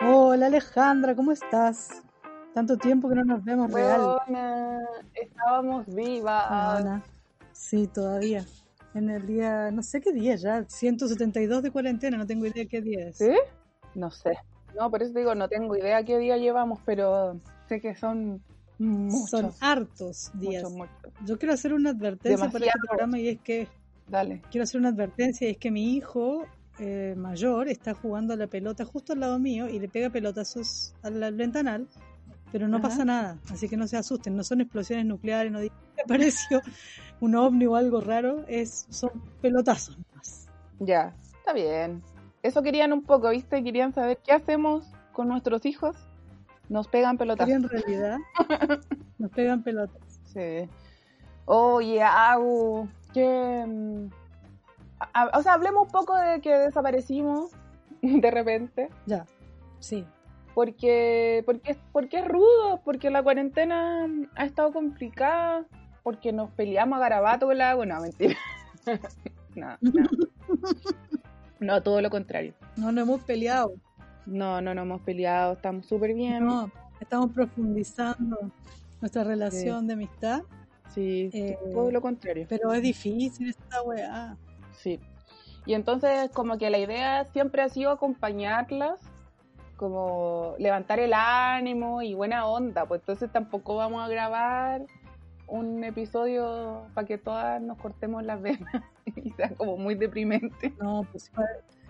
Hola Alejandra, ¿cómo estás? Tanto tiempo que no nos vemos real. Buena. Estábamos vivas. Buena. Sí, todavía. En el día, no sé qué día ya, 172 de cuarentena, no tengo idea qué día es. ¿Sí? No sé. No, por eso digo, no tengo idea qué día llevamos, pero sé que son muchos. Son hartos días. Muchos, muchos. Yo quiero hacer una advertencia para este programa y es que Dale. quiero hacer una advertencia y es que mi hijo eh, mayor está jugando a la pelota justo al lado mío y le pega pelotazos al, al ventanal, pero no Ajá. pasa nada, así que no se asusten, no son explosiones nucleares, no apareció un ovni o algo raro, es son pelotazos más. Ya, está bien. Eso querían un poco, ¿viste? Querían saber qué hacemos con nuestros hijos. Nos pegan pelotazos. en realidad nos pegan pelotas. Sí. Oye, mm, a- o sea, hablemos un poco de que desaparecimos de repente. Ya, sí. Porque, porque, porque es rudo, porque la cuarentena ha estado complicada, porque nos peleamos a garabato con la Agu. No, mentira. no, no. No, todo lo contrario. No nos hemos peleado, No, no nos hemos peleado, estamos súper bien. no, estamos profundizando nuestra relación de amistad, Sí, Eh, todo lo contrario. pero es difícil esta weá. Sí. Y entonces como que la idea siempre ha sido acompañarlas, como levantar el ánimo y buena onda, pues entonces tampoco vamos a grabar un episodio para que todas nos cortemos las venas y sea como muy deprimente. No, pues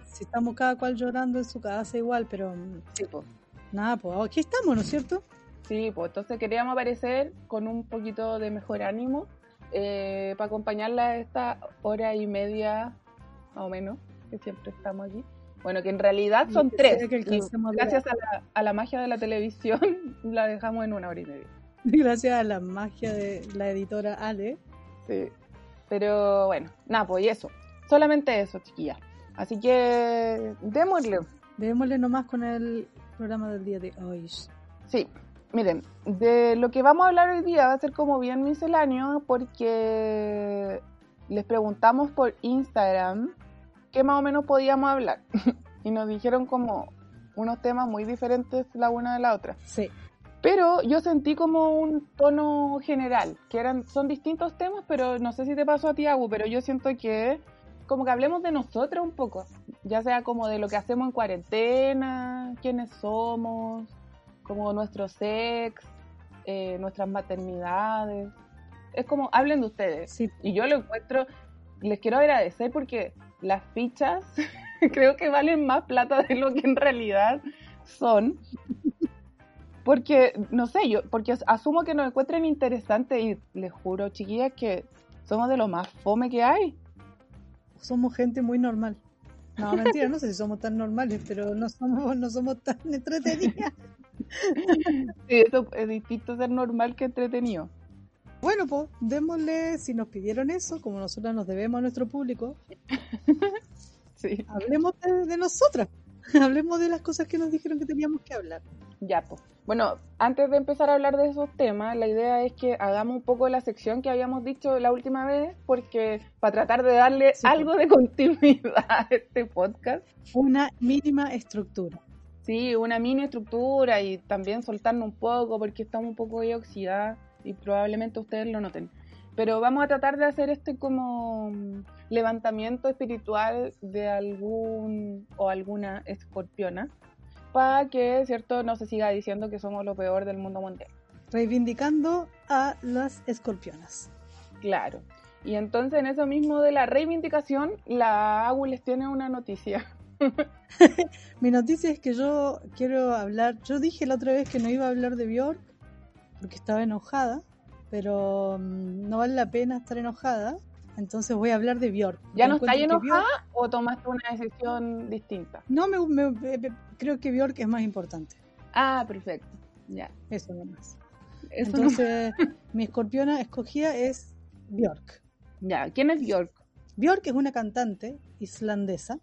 si estamos cada cual llorando en su casa igual, pero mm, Sí, pues. nada, pues aquí estamos, ¿no es cierto? Sí, pues entonces queríamos aparecer con un poquito de mejor ánimo eh, para acompañarla a esta hora y media, más o menos, que siempre estamos aquí. Bueno, que en realidad son tres. que y gracias a la, a la magia de la televisión, la dejamos en una hora y media. Gracias a la magia de la editora Ale. Sí. Pero bueno, nada, pues y eso. Solamente eso, chiquilla. Así que démosle. Démosle nomás con el programa del día de hoy. Sí, miren, de lo que vamos a hablar hoy día va a ser como bien misceláneo porque les preguntamos por Instagram qué más o menos podíamos hablar y nos dijeron como unos temas muy diferentes la una de la otra. Sí, Pero yo sentí como un tono general, que eran son distintos temas, pero no sé si te pasó a ti, Agu, pero yo siento que como que hablemos de nosotros un poco, ya sea como de lo que hacemos en cuarentena, quiénes somos, como nuestro sex, eh, nuestras maternidades. Es como, hablen de ustedes. sí. Y yo lo encuentro, les quiero agradecer porque las fichas creo que valen más plata de lo que en realidad son. Porque, no sé, yo, porque asumo que nos encuentren interesantes y les juro, chiquillas, que somos de lo más fome que hay. Somos gente muy normal. No, mentira, no sé si somos tan normales, pero no somos, no somos tan entretenidas. Sí, eso es distinto ser normal que entretenido. Bueno, pues démosle, si nos pidieron eso, como nosotros nos debemos a nuestro público, Sí. hablemos de, de nosotras. Hablemos de las cosas que nos dijeron que teníamos que hablar. Ya, pues. Bueno, antes de empezar a hablar de esos temas, la idea es que hagamos un poco la sección que habíamos dicho la última vez, porque para tratar de darle Sí, algo de continuidad a este podcast. Una mínima estructura. Sí, una mini estructura y también soltarnos un poco porque estamos un poco oxidadas y probablemente ustedes lo noten. Pero vamos a tratar de hacer este como levantamiento espiritual de algún o alguna escorpiona para que, ¿cierto?, no se siga diciendo que somos lo peor del mundo mundial. Reivindicando a las escorpionas. Claro. Y entonces en eso mismo de la reivindicación, la AGU les tiene una noticia. Mi noticia es que yo quiero hablar. Yo dije la otra vez que no iba a hablar de Bjork porque estaba enojada, pero mm, no vale la pena estar enojada. Entonces voy a hablar de Bjork. ¿Ya no está encuentro que enojada Bjork- o tomaste una decisión distinta? No, me, me- me- creo que Bjork es más importante. Ah, perfecto. Ya. Eso nomás. Eso Entonces, mi escorpiona escogida es Bjork. Ya. ¿Quién es Bjork? Bjork es una cantante islandesa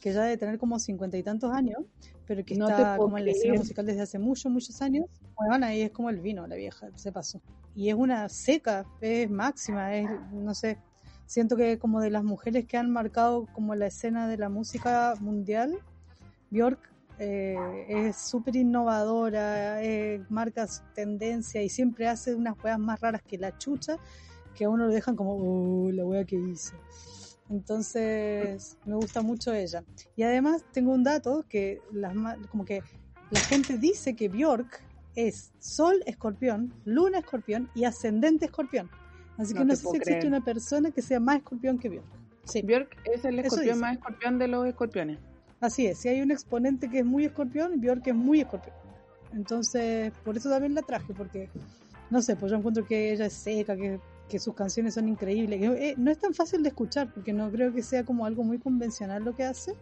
que ya debe tener como cincuenta y tantos años, pero que No está como en la escena musical desde hace muchos, muchos años. Bueno, ahí es como el vino, la vieja, se pasó. Y es una seca, es máxima, es, no sé, siento que como de las mujeres que han marcado como la escena de la música mundial, Bjork eh, es súper innovadora, eh, marca su tendencia y siempre hace unas weas más raras que la chucha, que a uno lo dejan como, oh, la wea que hizo. Entonces, me gusta mucho ella. Y además tengo un dato que las como que la gente dice que Bjork es Sol Escorpión, Luna Escorpión y Ascendente Escorpión. Así No que no sé si existe creer. una persona que sea más escorpión que Bjork. Sí, Bjork es el escorpión más escorpión de los escorpiones. así es. Si hay un exponente que es muy escorpión, Bjork es muy escorpión. Entonces, por eso también la traje, porque, no sé, pues yo encuentro que ella es seca, que, que sus canciones son increíbles. que, eh, no es tan fácil de escuchar, porque no creo que sea como algo muy convencional lo que hace,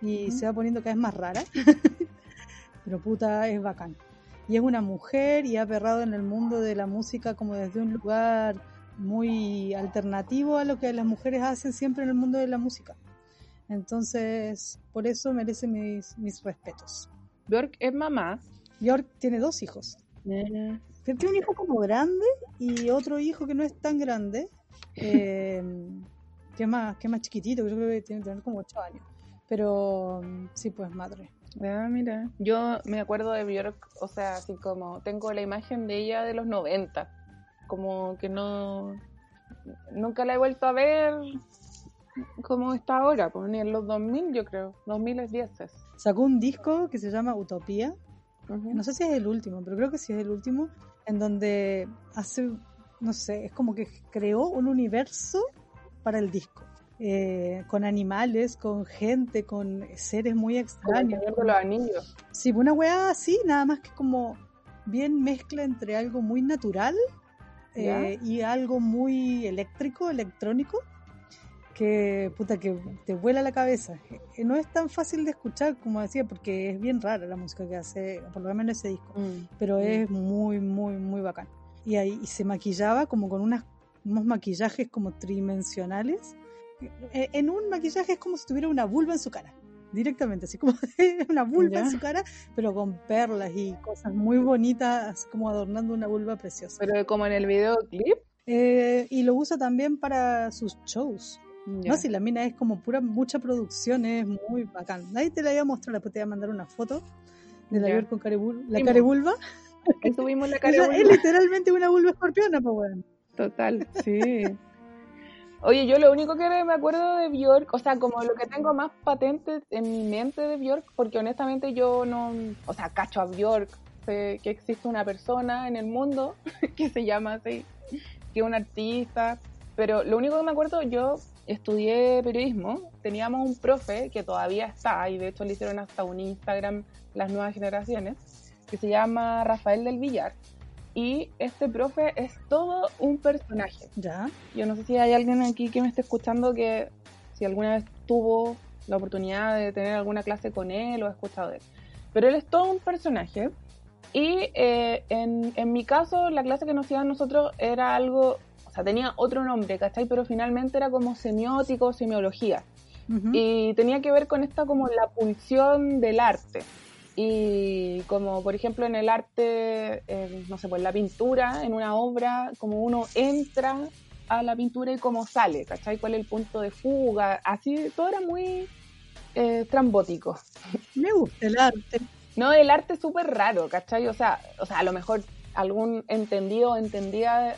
y Ujú. se va poniendo cada vez más rara. Pero puta, es bacán. Y es una mujer y ha perrado en el mundo de la música como desde un lugar muy alternativo a lo que las mujeres hacen siempre en el mundo de la música. Entonces, por eso merece mis, mis respetos. Bjork es mamá. Bjork tiene dos hijos. Eh, Tiene un hijo como grande y otro hijo que no es tan grande, eh, que, es más, que es más chiquitito, que yo creo que tiene que tener como 8 años. Pero mm, sí, pues madre. Ah, mira. Yo me acuerdo de Bjork, o sea, así como tengo la imagen de ella de los 90. Como que no. Nunca la he vuelto a ver como está ahora, pues ni en los 2000, yo creo. 2010 es. Sacó un disco que se llama Utopía. Ujú. No sé si es el último, pero creo que sí es el último. En donde hace, no sé, es como que creó un universo para el disco. Eh, con animales, con gente, con seres muy Como extraños. teniendo los anillos. Sí, una weá así, nada más que como bien mezcla entre algo muy natural eh, y algo muy eléctrico, electrónico, que puta que te vuela la cabeza. Eh, No es tan fácil de escuchar, como decía, porque es bien rara la música que hace, por lo menos ese disco, Mm. pero Mm. es muy, muy, muy bacán. Y ahí y se maquillaba como con unas, unos maquillajes como tridimensionales. Eh, En un maquillaje es como si tuviera una vulva en su cara, directamente, así como una vulva en Ya. su cara, pero con perlas y cosas muy bonitas, como adornando una vulva preciosa. Pero como en el videoclip. Eh, y lo usa también para sus shows. No, si la mina es como pura, mucha producción, es muy bacán. Ahí te la voy a mostrar, después te voy a mandar una foto de la. Björk con carebul- la carebulba. Ahí subimos la cara. es literalmente una vulva escorpiona, pues bueno. Total, sí. Oye, yo lo único que me acuerdo de Bjork, o sea, como lo que tengo más patente en mi mente de Bjork, porque honestamente yo no, o sea, cacho a Bjork, sé que existe una persona en el mundo que se llama así, que es un artista, pero lo único que me acuerdo, yo estudié periodismo, teníamos un profe que todavía está, y de hecho le hicieron hasta un Instagram las nuevas generaciones, que se llama Rafael del Villar. Y este profe es todo un personaje. Ya. Yo no sé si hay alguien aquí que me esté escuchando que si alguna vez tuvo la oportunidad de tener alguna clase con él o ha escuchado de él. Pero él es todo un personaje. Y eh, en, en mi caso, la clase que nos hacían nosotros era algo, o sea, tenía otro nombre, ¿cachai? Pero finalmente era como semiótico, semiología. Y tenía que ver con esta como la pulsión del arte. Y como por ejemplo en el arte, eh, no sé, pues la pintura, en una obra, como uno entra a la pintura y cómo sale, ¿cachai? ¿Cuál es el punto de fuga? Así, todo era muy eh, trambótico. Me gusta el arte. No, el arte es súper raro, ¿cachai? O sea, o sea, a lo mejor algún entendido o entendida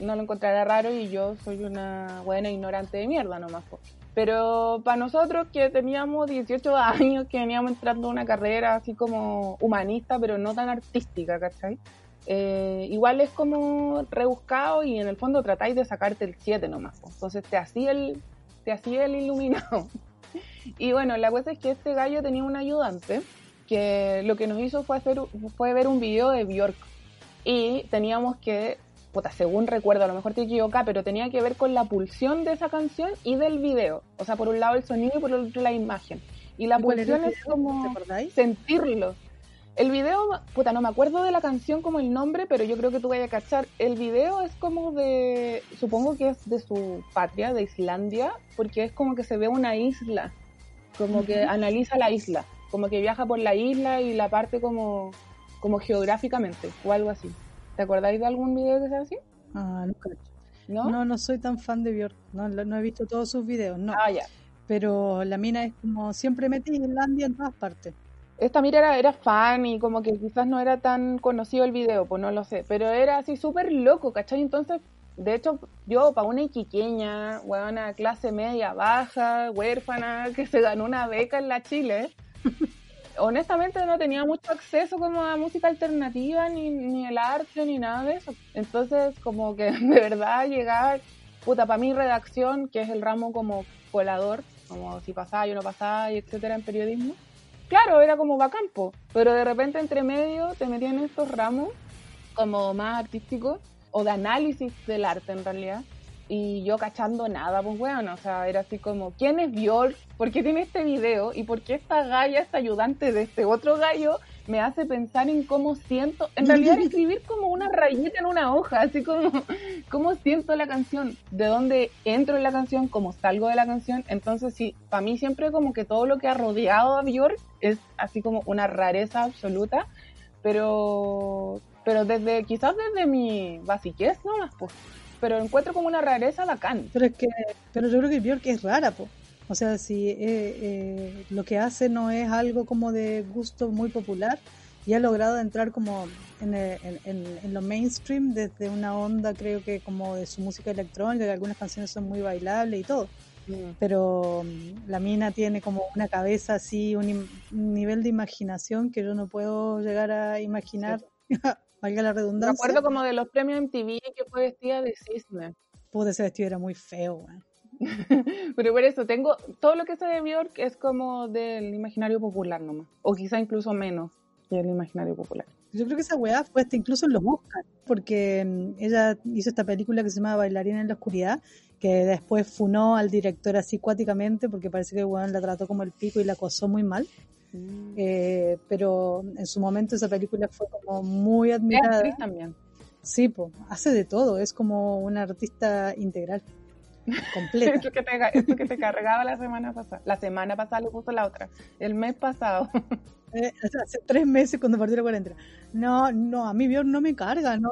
no lo encontrará raro y yo soy una buena ignorante de mierda nomás. po. Pero para nosotros que teníamos 18 años, que veníamos entrando a una carrera así como humanista, pero no tan artística, ¿cachai? Eh, igual es como rebuscado y en el fondo tratáis de sacarte el 7 nomás. po. Entonces te hacía el, te hacía el iluminado. Y bueno, la cosa es que este gallo tenía un ayudante que lo que nos hizo fue, hacer, fue ver un video de Bjork y teníamos que puta, según recuerdo, a lo mejor te equivocas, pero tenía que ver con la pulsión de esa canción y del video. O sea, por un lado el sonido y por el otro la imagen. Y la pulsión es como sentirlo. El video, puta, no me acuerdo de la canción como el nombre, pero yo creo que tú vayas a cachar. El video es como de, supongo que es de su patria, de Islandia, porque es como que se ve una isla, como que analiza la isla, como que viaja por la isla y la parte como, como geográficamente o algo así. ¿Te acordáis de algún video que sea así? Ah, no ¿No? No, soy tan fan de Björk, no, no he visto todos sus videos, no. Ah, ya. Pero la mina es como siempre metí Islandia en todas partes esta mira era, era fan y como que quizás no era tan conocido el video, pues no lo sé, pero era así súper loco, ¿cachai? Entonces, de hecho, yo para una iquiqueña, una clase media baja, huérfana, que se ganó una beca en la Chile, honestamente no tenía mucho acceso como a música alternativa, ni, ni el arte, ni nada de eso. Entonces, como que de verdad llegaba, puta, para mi redacción, que es el ramo como colador, como si pasaba, yo no pasaba, y etcétera, en periodismo, claro, era como bacampo, pero de repente entre medio te metían estos ramos como más artísticos o de análisis del arte en realidad. Y yo cachando nada, pues bueno, o sea, era así como, ¿quién es Björk? ¿Por qué tiene este video? ¿Y por qué esta galla, esta ayudante de este otro gallo, me hace pensar en cómo siento, en realidad escribir como una rayita en una hoja, así como cómo siento la canción, de dónde entro en la canción, cómo salgo de la canción. Entonces, sí, para mí siempre como que todo lo que ha rodeado a Björk es así como una rareza absoluta, pero pero desde quizás desde mi basiquez más, pues pero encuentro como una rareza bacán. Pero es que pero yo creo que Björk es rara, pues. O sea, si eh, eh, lo que hace no es algo como de gusto muy popular y ha logrado entrar como en, en, lo mainstream desde una onda, creo que como de su música electrónica, que algunas canciones son muy bailables y todo. Mm. Pero mm, la mina tiene como una cabeza así, un, nivel de imaginación que yo no puedo llegar a imaginar. Valga la redundancia. Me acuerdo como de los premios MTV que fue vestida de cisne. Pude ese vestido era muy feo, Pero por eso, tengo todo lo que sé de Bjork es como del imaginario popular nomás. O quizá incluso menos que el imaginario popular. Yo creo que esa weá fue hasta incluso en los Oscars, porque mm, ella hizo esta película que se llama Bailarina en la Oscuridad, que después funó al director así cuáticamente, porque parece que weón la trató como el pico y la acosó muy mal. Mm. Eh, pero en su momento esa película fue como muy admirada. también. Sí, pues, hace de todo, es como una artista integral. Completa. eso, que te, que te cargaba la semana pasada. La semana pasada le puso la otra. El mes pasado. Eh, hace tres meses cuando partió la cuarentena. No, no, a mí Bjorn no me carga, no.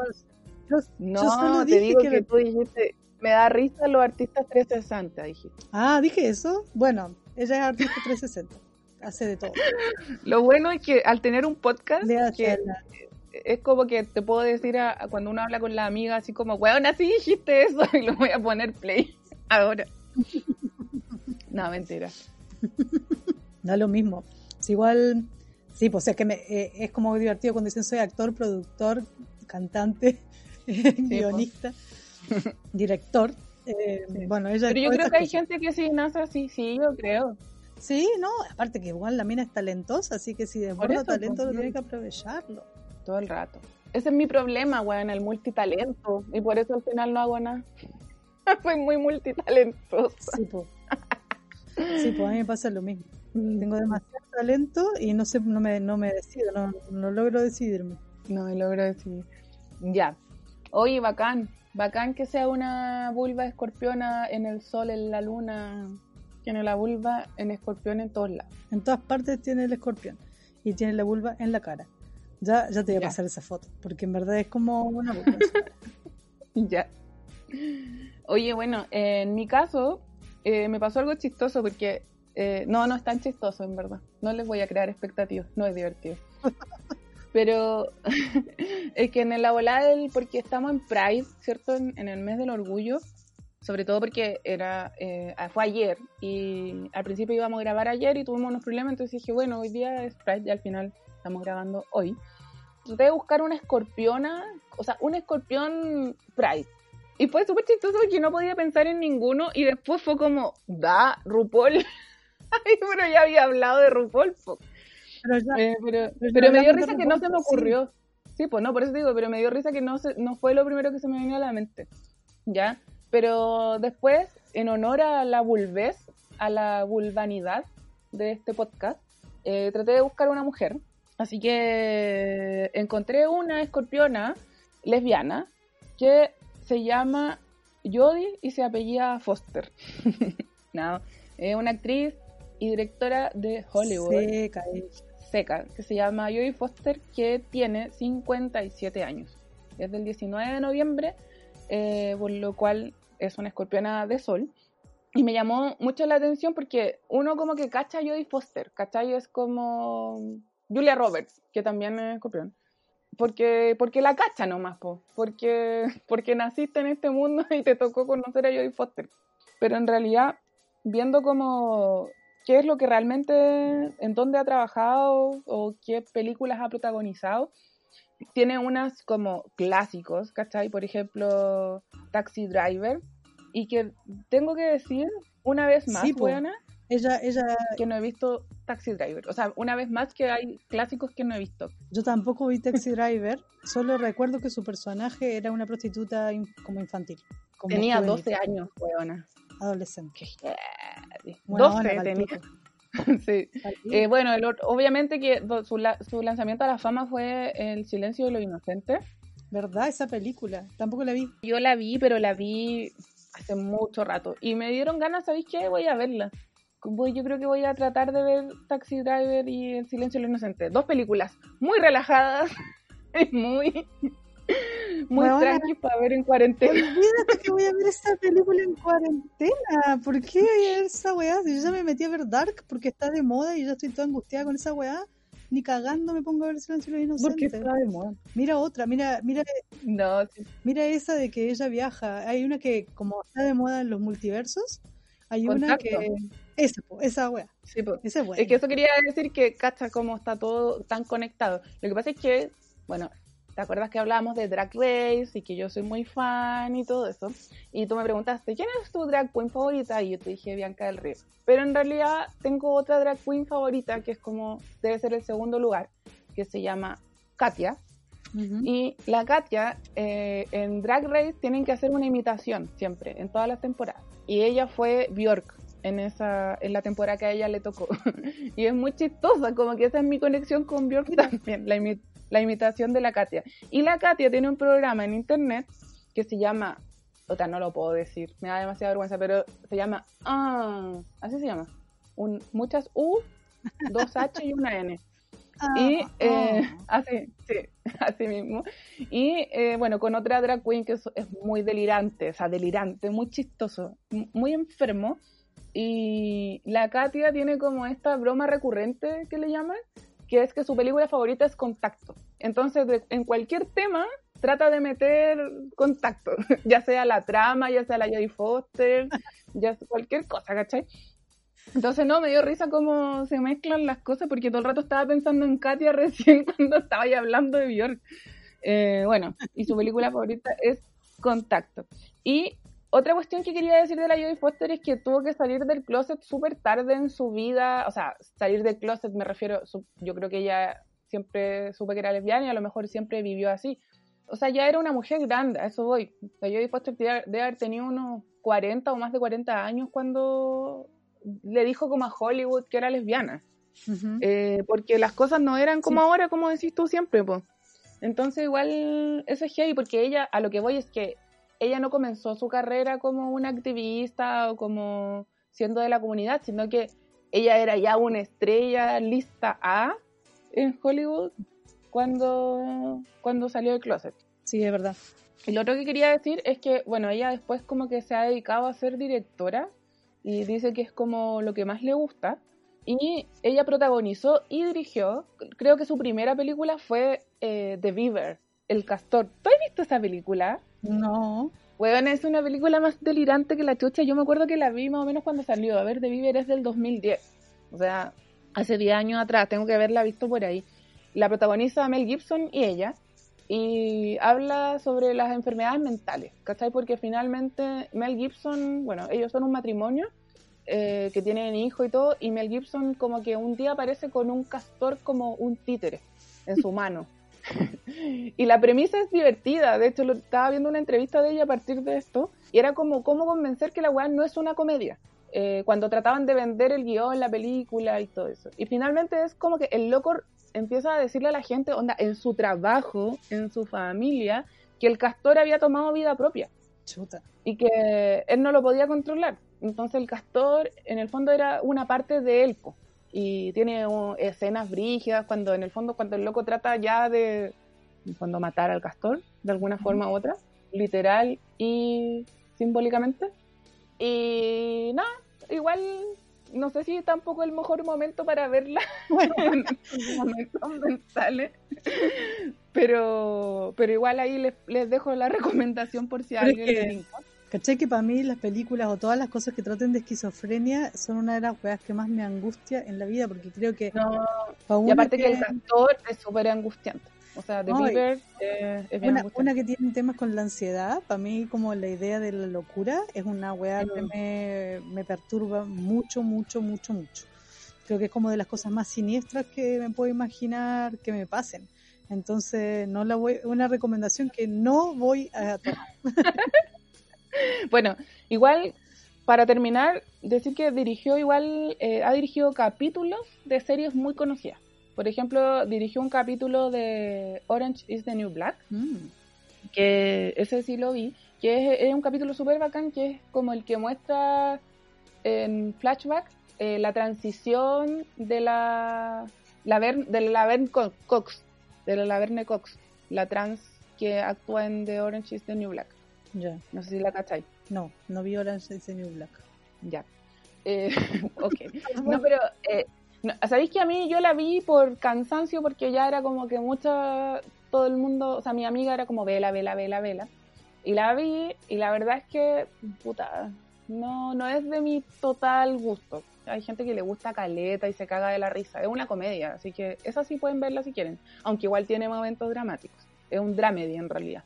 no, te digo que, tú dijiste, me da risa los artistas 360, dijiste. Ah, dije eso. Bueno, ella es artista 360. Hace de todo. Lo bueno es que al tener un podcast, es como que te puedo decir a, cuando uno habla con la amiga, así como, weón, así dijiste eso, y lo voy a poner play ahora. no, mentira. Da lo mismo. Es igual, sí, pues es que me, eh, es como divertido cuando dicen soy actor, productor, cantante, guionista, director. Eh, bueno, ella Pero yo creo que hay gente que sí nace así, sí, yo creo. Sí, no, aparte que igual la mina es talentosa, así que si desborda talento pues, lo tiene que aprovecharlo. Todo el rato. Ese es mi problema, weón, el multitalento. Y por eso al final no hago nada. Soy muy multitalentosa. Sí, pues. Sí, pues a mí me pasa lo mismo. Tengo demasiado talento y no sé, no me, no me decido, no, no logro decidirme. No me logro decidir. Ya. Oye, bacán. Bacán que sea una vulva escorpiona en el sol, en la luna. Tiene la vulva en escorpión en todos lados. En todas partes tiene el escorpión. Y tiene la vulva en la cara. Ya, ya te voy a pasar esa foto, porque en verdad es como una vulva. ya. Oye, bueno, en mi caso eh, me pasó algo chistoso porque eh, no, no es tan chistoso en verdad. No les voy a crear expectativas, no es divertido. Pero es que en la volada del, porque estamos en Pride, ¿cierto? En, el mes del orgullo, sobre todo porque era eh, fue ayer y al principio íbamos a grabar ayer y tuvimos unos problemas, entonces dije, bueno, hoy día es Pride y al final estamos grabando hoy. Traté de buscar una escorpiona, o sea, un escorpión Pride y fue súper chistoso porque no podía pensar en ninguno y después fue como, da, RuPaul. pero ya había hablado de RuPaul. Pero, eh, pero, me dio risa que no se me ocurrió. Sí, pues no, por eso digo, pero me dio risa que no, se, no fue lo primero que se me vino a la mente. ¿Ya? Pero después, en honor a la vulvez, a la vulvanidad de este podcast, eh, traté de buscar una mujer. Así que encontré una escorpiona lesbiana que se llama Jodie y se apellida Foster. no, es una actriz y directora de Hollywood. Seca, Seca, que se llama Jodie Foster, que tiene 57 años. Es del 19 de noviembre, eh, por lo cual es una escorpiona de sol. Y me llamó mucho la atención porque uno como que cacha a Jodie Foster, ¿cachai? Es como Julia Roberts, que también es escorpión. Porque, porque la cacha nomás, po. Porque, porque naciste en este mundo y te tocó conocer a Jodie Foster. Pero en realidad, viendo como qué es lo que realmente, en dónde ha trabajado o qué películas ha protagonizado, tiene unas como clásicos, ¿cachai? Por ejemplo, Taxi Driver, y que tengo que decir una vez más, buena, ella, ella... que no he visto Taxi Driver. O sea, una vez más que hay clásicos que no he visto. Yo tampoco vi Taxi Driver, solo recuerdo que su personaje era una prostituta como infantil. tenía 12 años, weona. Adolescente. 12 tenía. sí. Eh, bueno, obviamente que su, su lanzamiento a la fama fue El silencio de los inocentes. ¿Verdad? Esa película. Tampoco la vi. Yo la vi, pero la vi hace mucho rato. Y me dieron ganas, ¿sabéis qué? Voy a verla. Voy, yo creo que voy a tratar de ver Taxi Driver y El Silencio de los Inocentes. Dos películas muy relajadas, muy, muy tranqui para ver en cuarentena. Olvídate que voy a ver esa película en cuarentena. ¿Por qué esa weá? Si yo ya me metí a ver Dark porque está de moda y ya estoy toda angustiada con esa weá. Ni cagando me pongo a ver Silencio de los Inocentes. Porque está de moda. Mira otra, mira, mira. No, Mira esa de que ella viaja. Hay una que, como está de moda en los multiversos, hay una que. Esa, esa wea. Sí, es, es que eso quería decir que cacha cómo está todo tan conectado. Lo que pasa es que, bueno, ¿te acuerdas que hablábamos de Drag Race y que yo soy muy fan y todo eso? Y tú me preguntaste, ¿quién es tu drag queen favorita? Y yo te dije Bianca del Río. Pero en realidad tengo otra drag queen favorita que es como, debe ser el segundo lugar, que se llama Katia. Y la Katia eh, en Drag Race tienen que hacer una imitación siempre, en todas las temporadas. Y ella fue Bjork en esa en la temporada que a ella le tocó. y es muy chistosa, como que esa es mi conexión con Björk también, la, la imitación de la Katia. Y la Katia tiene un programa en internet que se llama, otra no lo puedo decir, me da demasiada vergüenza, pero se llama, ah, así se llama, un, muchas U, dos H y una N. y ah, eh, ah. así, sí, así mismo. Y eh, bueno, con otra drag queen que es, es, muy delirante, o sea, delirante, muy chistoso, muy enfermo, y la Katia tiene como esta broma recurrente que le llaman, que es que su película favorita es Contacto. Entonces, en cualquier tema trata de meter contacto, ya sea la trama, ya sea la Jodie Foster, ya sea cualquier cosa, ¿cachai? Entonces, no, me dio risa cómo se mezclan las cosas, porque todo el rato estaba pensando en Katia recién cuando estaba ahí hablando de Björk. Eh, bueno, y su película favorita es Contacto. Y otra cuestión que quería decir de la Jodie Foster es que tuvo que salir del closet súper tarde en su vida, o sea, salir del closet me refiero, yo creo que ella siempre supe que era lesbiana y a lo mejor siempre vivió así. O sea, ya era una mujer grande, a eso voy. La Jodie Foster debe haber tenido unos 40 o más de 40 años cuando le dijo como a Hollywood que era lesbiana. Eh, porque las cosas no eran como ahora, como decís tú siempre, pues. Entonces igual eso es gay, porque ella, a lo que voy es que ella no comenzó su carrera como una activista o como siendo de la comunidad, sino que ella era ya una estrella lista A en Hollywood cuando, cuando salió del closet. Sí, es verdad. Y lo otro que quería decir es que, bueno, ella después como que se ha dedicado a ser directora y dice que es como lo que más le gusta. Y ella protagonizó y dirigió, creo que su primera película fue eh, The Beaver, El Castor. ¿Tú has visto esa película? No. Bueno, es una película más delirante que la chucha. Yo me acuerdo que la vi más o menos cuando salió. A ver, de Viver es del 2010. O sea, hace 10 años atrás. Tengo que haberla visto por ahí. La protagoniza Mel Gibson y ella. Y habla sobre las enfermedades mentales. ¿Cachai? Porque finalmente Mel Gibson, bueno, ellos son un matrimonio eh, que tienen hijo y todo. Y Mel Gibson como que un día aparece con un castor como un títere en su mano. Y la premisa es divertida. De hecho, lo, estaba viendo una entrevista de ella a partir de esto. Y era como cómo convencer que la weá no es una comedia. Eh, cuando trataban de vender el guion, la película y todo eso. Y finalmente es como que el loco empieza a decirle a la gente, onda, en su trabajo, en su familia, que el castor había tomado vida propia. Chuta. Y que él no lo podía controlar. Entonces el castor, en el fondo, era una parte de él. Y tiene escenas brígidas cuando, en el fondo, cuando el loco trata ya de, cuando matar al castor, de alguna forma u otra, literal y simbólicamente. Y nada, igual no sé si tampoco es el mejor momento para verla momentos mentales. Pero, pero igual ahí les, les dejo la recomendación por si a alguien le interesa. ¿Cachai? Que para mí las películas o todas las cosas que traten de esquizofrenia son una de las weas que más me angustia en la vida, porque creo que No, para y aparte que el castor es súper angustiante. O sea, Ay. Beaver eh, es bien Una, una que tiene temas con la ansiedad, para mí como la idea de la locura es una weá que Mm. me, me perturba mucho, mucho, mucho, mucho. Creo que es como de las cosas más siniestras que me puedo imaginar que me pasen. Entonces, no la voy, una recomendación que no voy a tomar. Bueno, igual, para terminar, decir que dirigió igual, eh, ha dirigido capítulos de series muy conocidas. Por ejemplo, dirigió un capítulo de Orange is the New Black, que ese sí lo vi, que es, es un capítulo súper bacán, que es como el que muestra en flashback eh, la transición de la, la Ver- de la Laverne Co- Cox, de la Laverne Cox, la trans que actúa en The Orange is the New Black. Ya, No sé si la cacháis. no, no vi Orange is the New Black. Ya. Eh, ok. No, pero, eh, no, ¿sabéis que a mí yo la vi por cansancio? Porque ya era como que mucha, todo el mundo, o sea, mi amiga era como vela, vela, vela, vela. Y la vi, y la verdad es que, puta, no, no es de mi total gusto. Hay gente que le gusta caleta y se caga de la risa. Es una comedia, así que esa sí pueden verla si quieren. Aunque igual tiene momentos dramáticos. Es un dramedy en realidad.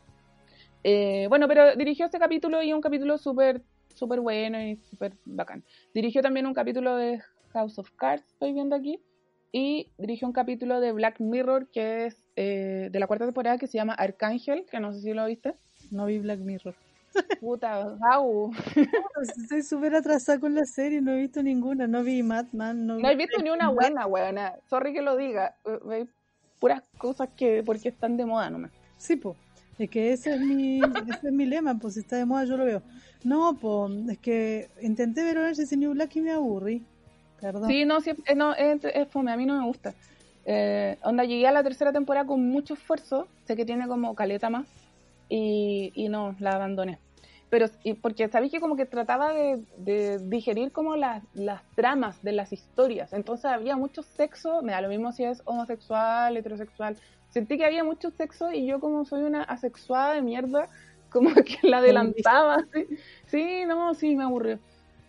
Eh, bueno, pero dirigió este capítulo y un capítulo súper súper bueno y súper bacán. Dirigió también un capítulo de House of Cards, estoy viendo aquí, y dirigió un capítulo de Black Mirror que es eh, de la cuarta temporada que se llama Arcángel, que no sé si lo viste. No vi Black Mirror. Puta, Gau. Estoy súper atrasada con la serie, no he visto ninguna. No vi Madman, no, No he visto ni una buena, weona. Sorry que lo diga. Eh, Veis puras cosas que porque están de moda nomás. Sí, pues. Es que ese es mi, ese es mi lema, pues si está de moda yo lo veo. No, pues, es que intenté ver Orange is New Black y me aburrí. Perdón. Sí, no, sí, eh, no es, es fome, a mí no me gusta. Eh, onda, llegué a la tercera temporada con mucho esfuerzo, sé que tiene como caleta más, y, y no, la abandoné. Pero, y porque sabéis que como que trataba de, de digerir como las, las tramas de las historias, entonces había mucho sexo, me da lo mismo si es homosexual, heterosexual, sentí que había mucho sexo y yo como soy una asexuada de mierda, como que la adelantaba, sí, sí no, sí, me aburrió.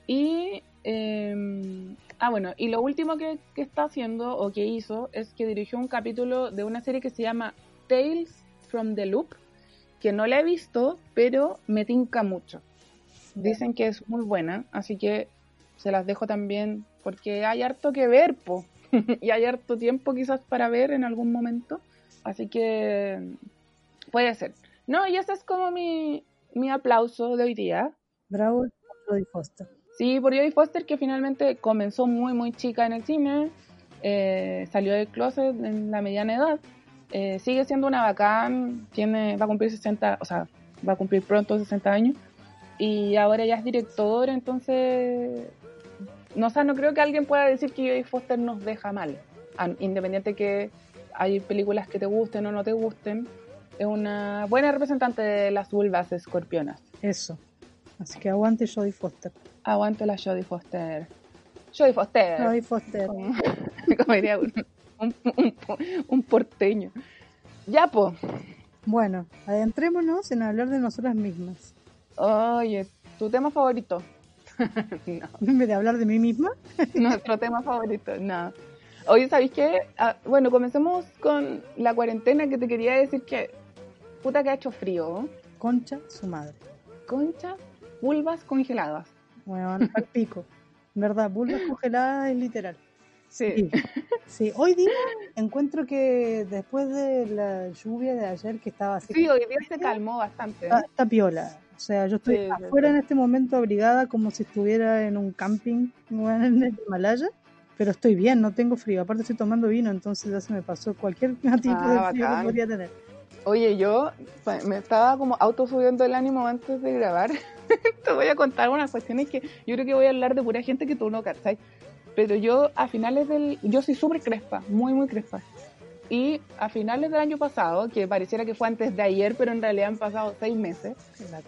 Y, eh, ah, bueno, y lo último que, que está haciendo o que hizo es que dirigió un capítulo de una serie que se llama Tales from the Loop, que no la he visto, pero me tinca mucho. Dicen que es muy buena, así que se las dejo también porque hay harto que ver, po. y hay harto tiempo quizás para ver en algún momento. Así que puede ser. No, y ese es como mi, mi aplauso de hoy día. Bravo, Jodie Foster. Sí, por Jodie Foster, que finalmente comenzó muy, muy chica en el cine, eh, salió del closet en la mediana edad, eh, sigue siendo una bacán, tiene, va a cumplir 60, o sea, va a cumplir pronto 60 años, y ahora ya es directora, entonces, no, o sea, no creo que alguien pueda decir que Jodie Foster nos deja mal, independiente que hay películas que te gusten o no te gusten, es una buena representante de las vulvas escorpionas. Eso. Así que aguante Jodie Foster. Aguante la Jodie Foster. Jodie Foster. Jodie Foster. Como, como diría un, un, un- un porteño. Ya, po. Bueno, adentrémonos en hablar de nosotras mismas. Oye, tu tema favorito. no, En vez de hablar de mí misma, nuestro tema favorito. No. Oye, ¿sabéis qué? Ah, bueno, comencemos con la cuarentena que te quería decir que. Puta que ha hecho frío. concha su madre. Concha, vulvas congeladas. Bueno, al pico. Verdad, vulvas congeladas es literal. Sí. sí. hoy día encuentro que después de la lluvia de ayer que estaba así. Sí, hoy día se calmó bastante. ¿eh? Está, piola. O sea, yo estoy afuera en este momento abrigada como si estuviera en un camping en el Himalaya, pero estoy bien, no tengo frío. Aparte estoy tomando vino, entonces ya se me pasó cualquier tipo de ah, frío que podría tener. Oye, yo me estaba como autosubiendo el ánimo antes de grabar. Te voy a contar unas cuestiones que yo creo que voy a hablar de pura gente que tú no cachai. Pero yo a finales del... Yo soy súper crespa, muy, muy crespa. Y a finales del año pasado, que pareciera que fue antes de ayer, pero en realidad han pasado seis meses,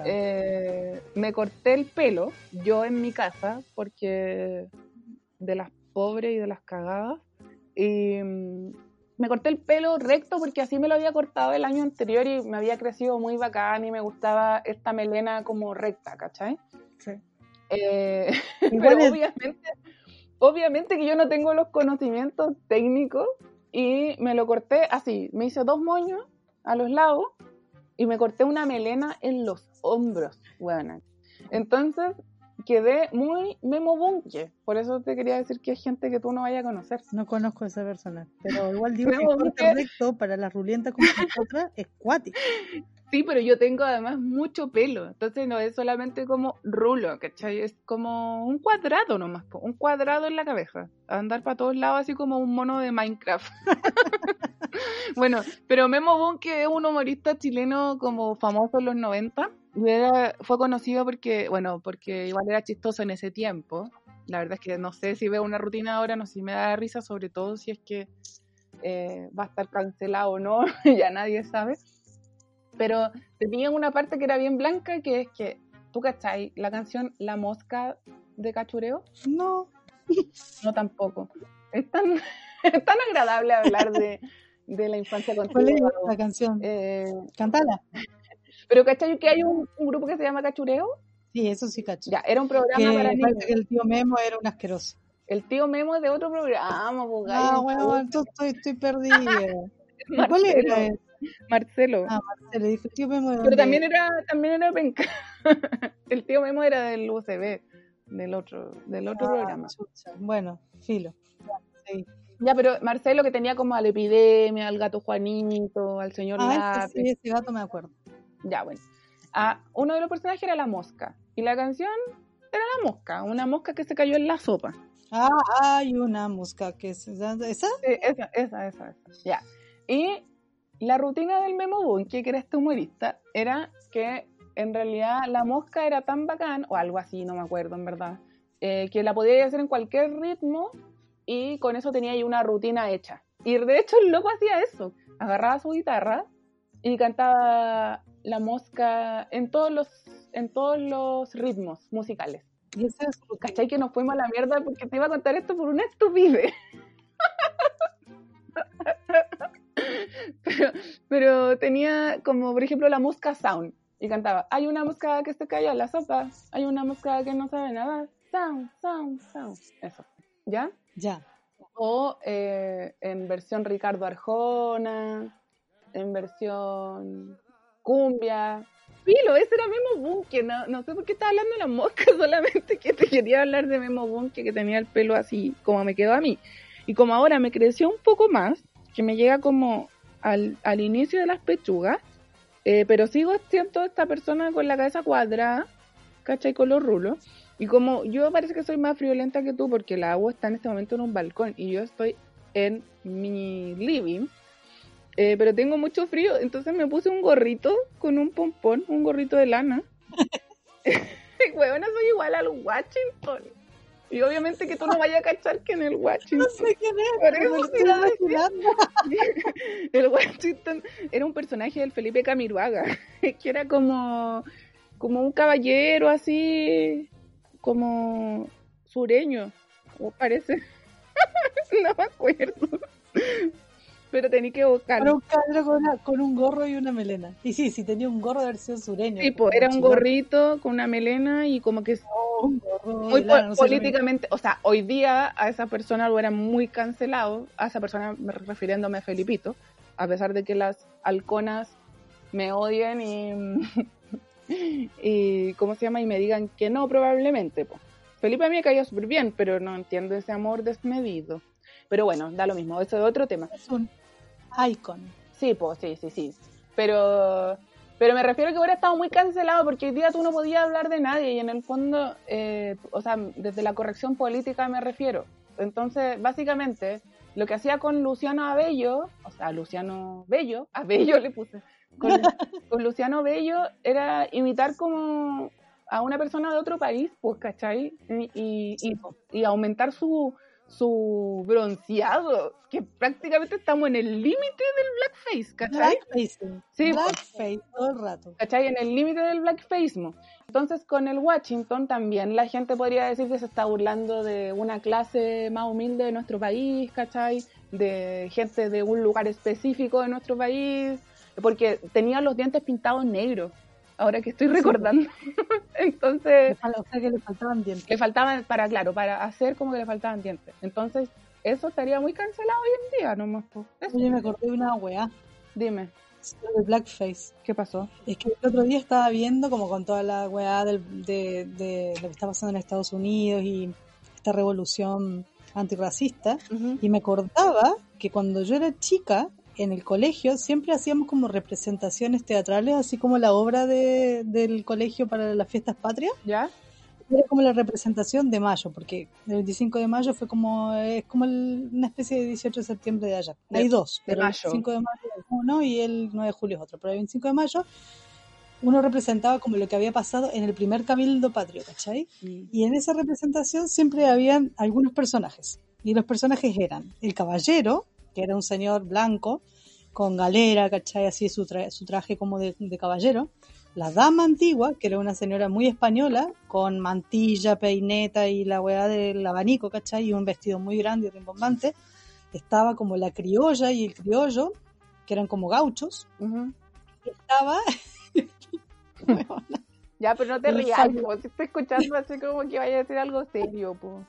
eh, me corté el pelo, yo en mi casa, porque de las pobres y de las cagadas. Y mm, me corté el pelo recto porque así me lo había cortado el año anterior y me había crecido muy bacán y me gustaba esta melena como recta, ¿cachai? Sí. Eh, pero obviamente, obviamente que yo no tengo los conocimientos técnicos y me lo corté así. Me hice dos moños a los lados y me corté una melena en los hombros, bueno. Entonces, quedé muy Memo Bunke. Por eso te quería decir que hay gente que tú no vayas a conocer. No conozco a esa persona, pero igual digo que el correcto para las rulientas como nosotras es cuático. Sí, pero yo tengo además mucho pelo, entonces no es solamente como rulo, ¿cachai? Es como un cuadrado nomás, un cuadrado en la cabeza, andar para todos lados así como un mono de Minecraft. bueno, pero Memo Bunke es un humorista chileno como famoso en los 90 fue conocido porque, bueno, porque igual era chistoso en ese tiempo. La verdad es que no sé si veo una rutina ahora, no sé si me da risa, sobre todo si es que eh, va a estar cancelado o no, ya nadie sabe. Pero tenía una parte que era bien blanca, que es que, ¿tú cachai? La canción La Mosca de Cachureo. No. No tampoco. Es tan, tan agradable hablar de, de la infancia contigo. ¿Cuál es la canción? Eh, Cantala. Pero ¿cachai que hay un, grupo que se llama Cachureo? Sí, eso sí, cacho. Ya, era un programa para niños. que el tío Memo era un asqueroso. El tío Memo es de otro programa, pues, Ah, bueno, entonces estoy, estoy perdida. ¿Cuál era? Marcelo. Ah, Marcelo, dijo tío Memo. Pero también era, también era penca. el tío Memo era del UCB, del otro, del otro ah, programa. Bueno, filo. Sí. Ya, pero Marcelo que tenía como a la epidemia, al gato Juanito, al señor ah, Sí, ese gato me acuerdo. Ya, bueno. Ah, uno de los personajes era la mosca. Y la canción era la mosca, una mosca que se cayó en la sopa. Ah, hay una mosca que es esa. Sí, esa, esa, esa, Ya. Y la rutina del Memo Boom, que era este humorista, era que en realidad la mosca era tan bacán, o algo así, no me acuerdo en verdad, eh, que la podía hacer en cualquier ritmo y con eso tenía ahí una rutina hecha. Y de hecho el loco hacía eso, agarraba su guitarra y cantaba la mosca en todos los, en todos los ritmos musicales. Y eso es, ¿cachai? Que nos fuimos a la mierda porque te iba a contar esto por una estupidez. pero, pero tenía como, por ejemplo, la mosca sound. Y cantaba, hay una mosca que se cayó en la sopa, hay una mosca que no sabe nada. Sound, sound, sound. Eso. ¿Ya? Ya. O eh, en versión Ricardo Arjona, en versión cumbia. Filo, ese era Memo Bunke, no, no sé por qué estaba hablando de la mosca, solamente que te quería hablar de Memo Bunke, que tenía el pelo así, como me quedó a mí. Y como ahora me creció un poco más, que me llega como al, al inicio de las pechugas, eh, pero sigo siendo esta persona con la cabeza cuadrada, ¿cachai? Con los rulos. Y como yo parece que soy más friolenta que tú, porque la agua está en este momento en un balcón y yo estoy en mi living, eh, pero tengo mucho frío, entonces me puse un gorrito con un pompón, un gorrito de lana. Huevona, soy igual al Washington. Y obviamente que tú no vayas a cachar que en el Washington. No sé quién es. el Washington era un personaje del Felipe Camiruaga, que era como, como un caballero así, como sureño, o parece. no me acuerdo pero tenía que buscar. Era un con, con, un gorro y una melena. Y sí, sí, tenía un gorro de versión sureño. Sí, pues, era un gorrito con una melena y como que oh, muy políticamente, o sea, hoy día a esa persona lo era muy cancelado, a esa persona refiriéndome a Felipito, a pesar de que las halconas me odien y, y ¿cómo se llama? Y me digan que no, probablemente, pues Felipe a mí me caía súper bien, pero no entiendo ese amor desmedido. Pero bueno, da lo mismo, eso es otro tema. Es un icon. Sí, pues sí, sí, sí. Pero, pero me refiero a que hubiera estado muy cancelado porque hoy día tú no podías hablar de nadie y en el fondo, eh, o sea, desde la corrección política me refiero. Entonces, básicamente, lo que hacía con Luciano Abello, o sea, Luciano Bello, Abello le puse, con, con Luciano Bello era imitar como a una persona de otro país, pues, ¿cachai? Y, y, y- y aumentar su, su bronceado, que prácticamente estamos en el límite del blackface, ¿cachai? Blackface. Sí, Blackface todo el rato. ¿cachai? En el límite del blackfaceismo. Entonces, con el Washington también la gente podría decir que se está burlando de una clase más humilde de nuestro país, ¿cachai? De gente de un lugar específico de nuestro país, porque tenía los dientes pintados negros, ahora que estoy recordando. Entonces, fal- O sea que le faltaban dientes. le faltaban, para, claro, para hacer como que le faltaban dientes. Entonces, eso estaría muy cancelado hoy en día, nomás. Eso, Oye, me acordé de una weá. dime, el blackface. ¿qué pasó? Es que el otro día estaba viendo como con toda la weá del- de, de lo que está pasando en Estados Unidos y esta revolución antirracista y me acordaba que cuando yo era chica en el colegio siempre hacíamos como representaciones teatrales, así como la obra de, del colegio para las fiestas patrias. ¿Ya? Era como la representación de mayo, porque el 25 de mayo fue como, es como el- una especie de 18 de septiembre de allá. Hay dos, pero el 5 de mayo es uno y el 9 de julio es otro. Pero el 25 de mayo uno representaba como lo que había pasado en el primer cabildo patrio, ¿cachai? Y en esa representación siempre habían algunos personajes. Y los personajes eran el caballero, que era un señor blanco, con galera, ¿cachai? Así su, tra- su traje como de, de caballero. La dama antigua, que era una señora muy española, con mantilla, peineta y la weá del abanico, ¿cachai? Y un vestido muy grande y rimbombante. Estaba como la criolla y el criollo, que eran como gauchos. Estaba... Ya, pero no te rías, po, estoy escuchando así como que vaya a decir algo serio, pues.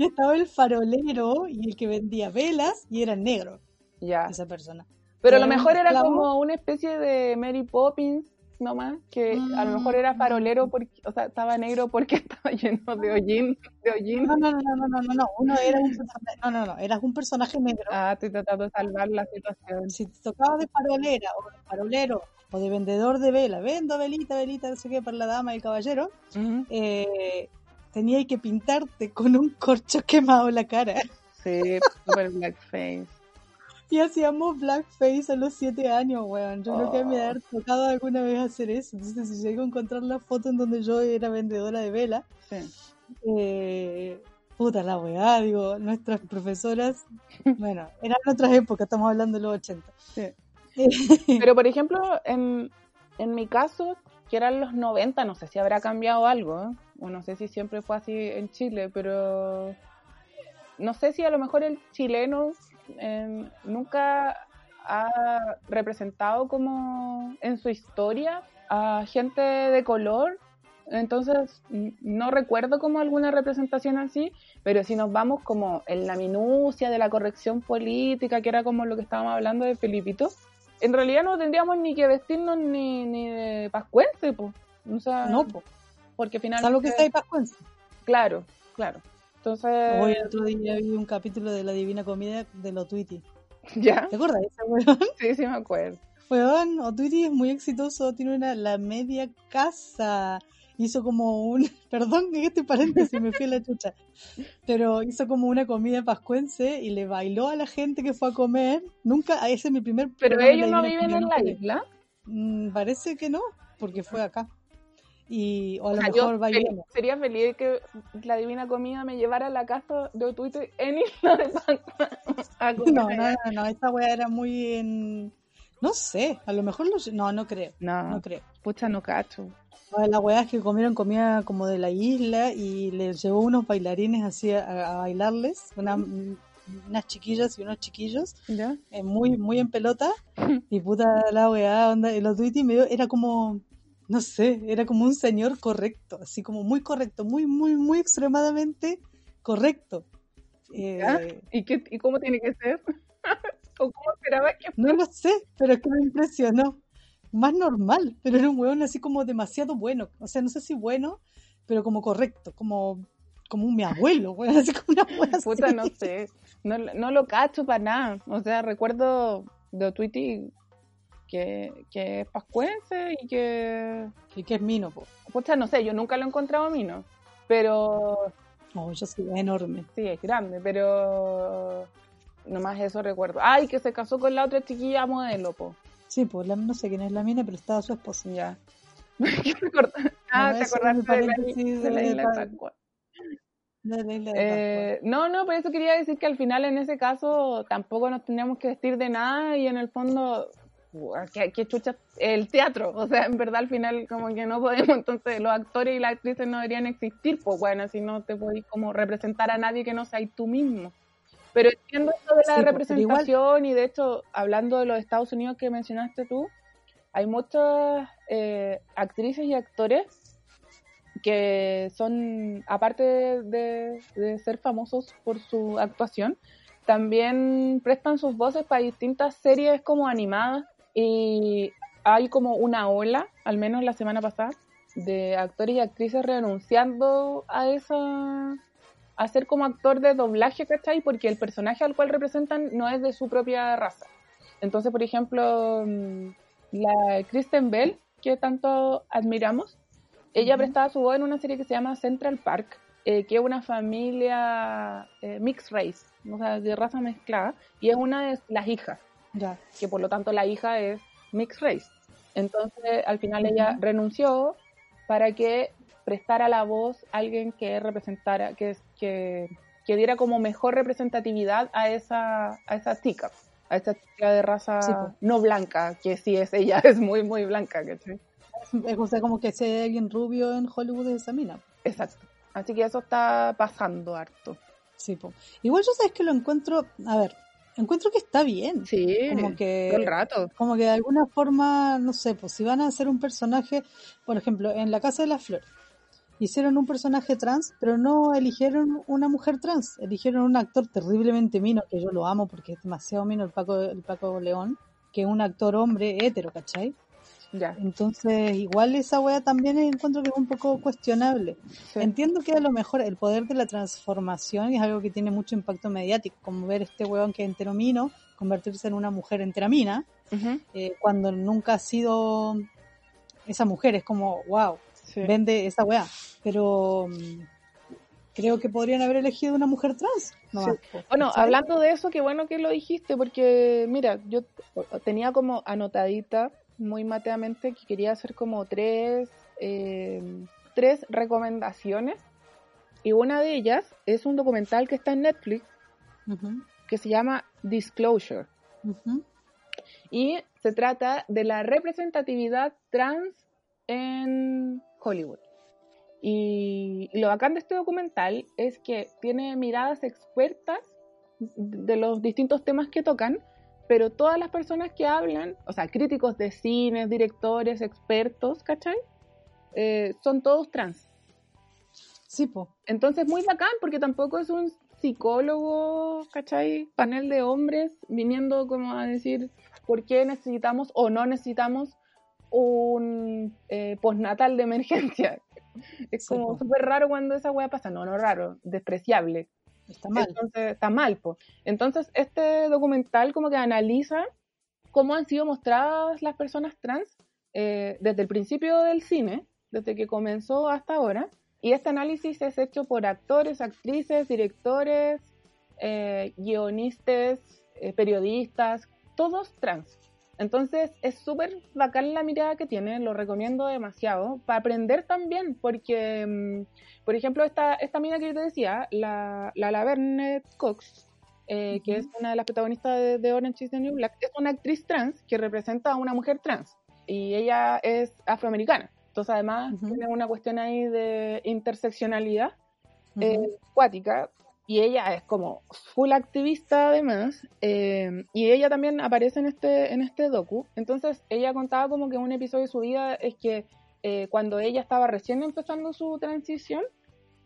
Y estaba el farolero y el que vendía velas y era negro, Ya. esa persona. Pero a lo mejor era como una especie de Mary Poppins nomás, que a lo mejor era farolero porque, o sea, estaba negro porque estaba lleno de hollín, de hollín. No, no, no, no, no, no, no, no, uno era un no, no, no, eras un personaje negro. Ah, estoy tratando de salvar la situación. Si te tocaba de farolera o de farolero o de vendedor de vela, vendo velita, velita, no sé qué, para la dama y el caballero, Ujú. eh, tenía que pintarte con un corcho quemado la cara. Sí, super blackface. Y hacíamos blackface a los siete años, weón. Yo creo que me haber tocado alguna vez hacer eso. Entonces, si llego a encontrar la foto en donde yo era vendedora de vela, Sí. eh, puta la weá, digo, nuestras profesoras, bueno, eran otras épocas, estamos hablando de los 80. Sí. Eh, Pero, por ejemplo, en, en mi caso, que eran los 90, no sé si habrá cambiado algo, ¿eh? o no sé si siempre fue así en Chile, pero no sé si a lo mejor el chileno eh, nunca ha representado como en su historia a gente de color. Entonces, no recuerdo como alguna representación así, pero si nos vamos como en la minucia de la corrección política, que era como lo que estábamos hablando de Felipito, en realidad no tendríamos ni que vestirnos ni, ni de pascuense, pues. O sea, no, po, porque finalmente... salvo que sea de pascuense. Claro, claro. Entonces, Hoy el otro día vi un capítulo de La Divina Comedia de lo Tweety. ¿ya? ¿Te acuerdas de ese weón? Sí, sí me acuerdo. Weón, Otwitty es muy exitoso, tiene una la media casa. Hizo como un, perdón que este paréntesis me fui a la chucha, pero hizo como una comida pascuense y le bailó a la gente que fue a comer. Nunca, ese es mi primer. Pero ellos no viven en la isla. Mm, parece que no, porque fue acá. Y, o a lo O sea, yo mejor fel- sería feliz que la Divina Comida me llevara a la casa de Twitter en Isla de Pascua. No, no, no, no, esta wea era muy en. No sé, a lo mejor lo. No, no creo, No, no creo. pucha, no cacho. Ah, La weá es que comieron comida como de la isla y les llevó unos bailarines así a, a bailarles, una- unas chiquillas y unos chiquillos, ¿Ya? eh, muy, muy en pelota, y puta la weá, onda, y los medio, era como, no sé, era como un señor correcto, así como muy correcto, muy, muy, muy extremadamente correcto. Eh. ¿Y, qué, ¿Y cómo tiene que ser? ¿O cómo esperaba que no lo sé, pero es que me impresionó. Más normal, pero era un weón así como demasiado bueno. O sea, no sé si bueno, pero como correcto, como, como un mi abuelo, weón, así como una así. Puta, no sé. No, no lo cacho para nada. O sea, recuerdo de Twitty que, que es pascuense y que. Y que es mino, po. Puta, no sé, yo nunca lo he encontrado mino. Pero. No, yo sí, es enorme. Sí, es grande, pero. Nomás eso recuerdo. Ay, que se casó con la otra chiquilla modelo, po. Sí, pues la- no sé quién es la mina, pero estaba su esposa. Ya. Ah, No, te acordaste de la, de isla de Pascua. Eh, no, no, por eso quería decir que al final en ese caso tampoco nos teníamos que vestir de nada y en el fondo, ¿qué, qué chucha el teatro? O sea, en verdad al final como que no podemos, entonces los actores y las actrices no deberían existir, pues bueno, si no te podéis como representar a nadie que no seas tú mismo. Pero entiendo esto de la Sí, pues, representación y de hecho, hablando de los Estados Unidos que mencionaste tú, hay muchas eh, actrices y actores que son, aparte de, de ser famosos por su actuación, también prestan sus voces para distintas series como animadas y hay como una ola, al menos la semana pasada, de actores y actrices renunciando a esa a ser como actor de doblaje, ¿cachai? Porque el personaje al cual representan no es de su propia raza. Entonces, por ejemplo, mm, la Kristen Bell, que tanto admiramos, ella prestaba su voz en una serie que se llama Central Park, eh, que es una familia eh, mixed race, o sea, de raza mezclada, y es una de las hijas, Ya. que por lo tanto la hija es mixed race. Entonces, al final ella renunció para que prestara la voz a alguien que representara, que, que, que diera como mejor representatividad a esa, a esa chica, a esa chica de raza Sí, no blanca, que sí es ella, es muy, muy blanca, ¿cachai? O sea, como que hay alguien rubio en Hollywood es esa mina. Exacto. Así que eso está pasando harto. Sí, po. Igual yo sabes que lo encuentro, a ver, encuentro que está bien. Sí, Como que, todo el rato. como que de alguna forma, no sé, pues si van a hacer un personaje, por ejemplo, en La Casa de las Flores, hicieron un personaje trans, pero no eligieron una mujer trans, eligieron un actor terriblemente mino, que yo lo amo porque es demasiado mino el Paco, el Paco León, que es un actor hombre hetero, ¿cachai? Ya. Entonces, igual esa wea también encuentro que es un poco cuestionable. sí. Entiendo que a lo mejor el poder de la transformación es algo que tiene mucho impacto mediático, como ver este weón que es enteromino convertirse en una mujer enteramina, Ujú, eh, cuando nunca ha sido esa mujer, es como, wow, sí. vende esa weá. Pero mm, creo que podrían haber elegido una mujer trans. No Sí. Bueno, hablando de eso, qué bueno que lo dijiste, porque mira, yo tenía como anotadita muy mateamente que quería hacer como tres, eh, tres recomendaciones. Y una de ellas es un documental que está en Netflix que se llama Disclosure. Y se trata de la representatividad trans en Hollywood. Y, y lo bacán de este documental es que tiene miradas expertas de los distintos temas que tocan, pero todas las personas que hablan, o sea, críticos de cines, directores, expertos, ¿cachai? Eh, son todos trans. Sí, po. Entonces, muy bacán, porque tampoco es un psicólogo, ¿cachai? Panel de hombres viniendo como a decir por qué necesitamos o no necesitamos un eh, postnatal de emergencia. Es como súper raro cuando esa weá pasa. No, no raro, despreciable. Está mal. Entonces, está mal, po. Entonces, este documental como que analiza cómo han sido mostradas las personas trans eh, desde el principio del cine, desde que comenzó hasta ahora. Y este análisis es hecho por actores, actrices, directores, eh, guionistas, eh, periodistas, todos trans. Entonces es súper bacán la mirada que tiene, lo recomiendo demasiado, para aprender también, porque, mm, por ejemplo, esta, esta mina que yo te decía, la, la Laverne Cox, eh, que es una de las protagonistas de, de Orange is the New Black, es una actriz trans que representa a una mujer trans, y ella es afroamericana. Entonces además tiene una cuestión ahí de interseccionalidad Ujú. eh, acuática y ella es como full activista además eh, y ella también aparece en este en este docu. Entonces ella contaba como que un episodio de su vida es que eh, cuando ella estaba recién empezando su transición